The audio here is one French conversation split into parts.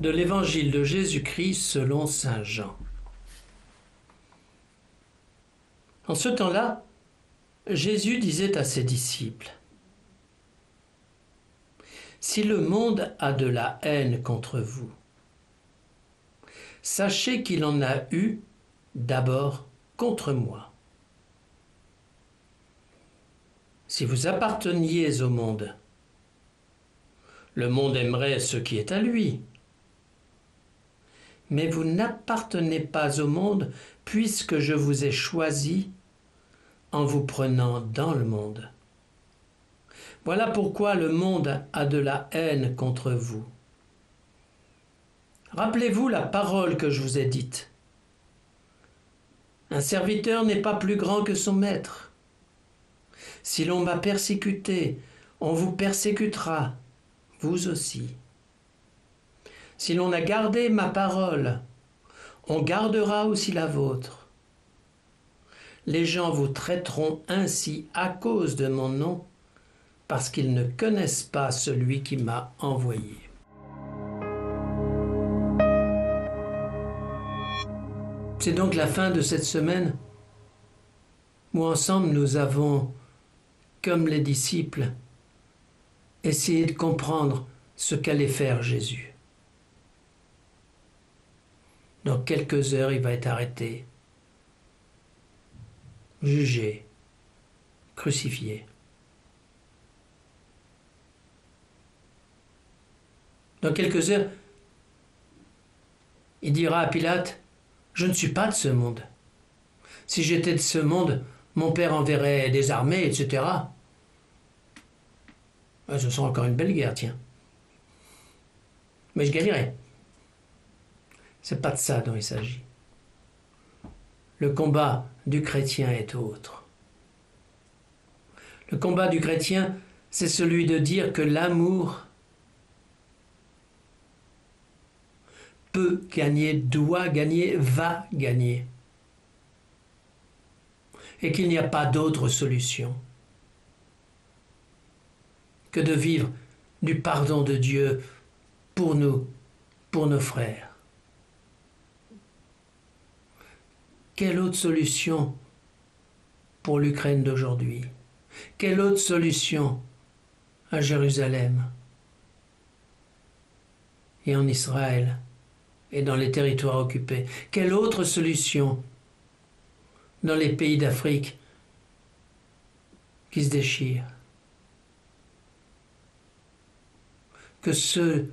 de l'évangile de Jésus-Christ selon Saint Jean. En ce temps-là, Jésus disait à ses disciples, Si le monde a de la haine contre vous, sachez qu'il en a eu d'abord contre moi. Si vous apparteniez au monde, le monde aimerait ce qui est à lui. Mais vous n'appartenez pas au monde puisque je vous ai choisi en vous prenant dans le monde. Voilà pourquoi le monde a de la haine contre vous. Rappelez-vous la parole que je vous ai dite. Un serviteur n'est pas plus grand que son maître. Si l'on m'a persécuté, on vous persécutera, vous aussi. Si l'on a gardé ma parole, on gardera aussi la vôtre. Les gens vous traiteront ainsi à cause de mon nom, parce qu'ils ne connaissent pas celui qui m'a envoyé. C'est donc la fin de cette semaine où ensemble nous avons, comme les disciples, essayé de comprendre ce qu'allait faire Jésus. Dans quelques heures, il va être arrêté, jugé, crucifié. Dans quelques heures, il dira à Pilate, je ne suis pas de ce monde. Si j'étais de ce monde, mon père enverrait des armées, etc. Ce sera encore une belle guerre, tiens. Mais je gagnerai. C'est pas de ça dont il s'agit. Le combat du chrétien est autre. Le combat du chrétien, c'est celui de dire que l'amour peut gagner, doit gagner, va gagner. Et qu'il n'y a pas d'autre solution que de vivre du pardon de Dieu pour nous, pour nos frères. Quelle autre solution pour l'Ukraine d'aujourd'hui? Quelle autre solution à Jérusalem et en Israël et dans les territoires occupés? Quelle autre solution dans les pays d'Afrique qui se déchirent? Que ce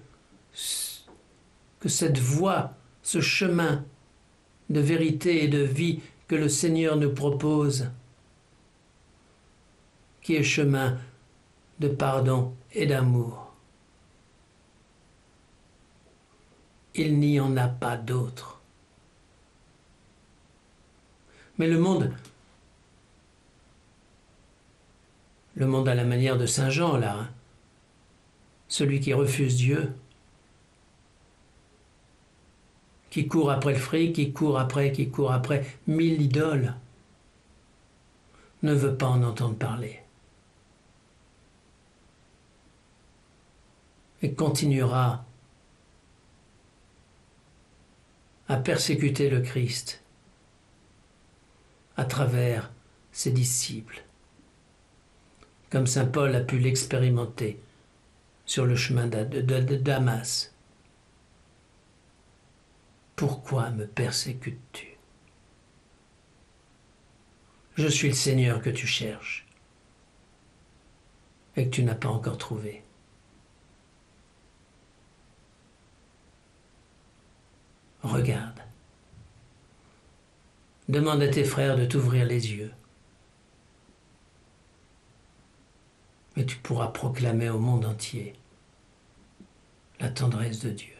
que cette voie, ce chemin de vérité et de vie que le Seigneur nous propose, qui est chemin de pardon et d'amour. il n'y en a pas d'autre. Mais le monde, le monde à la manière de Saint Jean, là, hein, celui qui refuse Dieu, qui court après le fric, qui court après, qui court après mille idoles, ne veut pas en entendre parler. Et continuera à persécuter le Christ à travers ses disciples, comme Saint Paul a pu l'expérimenter sur le chemin de, Damas. Pourquoi me persécutes-tu? Je suis le Seigneur que tu cherches et que tu n'as pas encore trouvé. Regarde. Demande à tes frères de t'ouvrir les yeux. Et tu pourras proclamer au monde entier la tendresse de Dieu.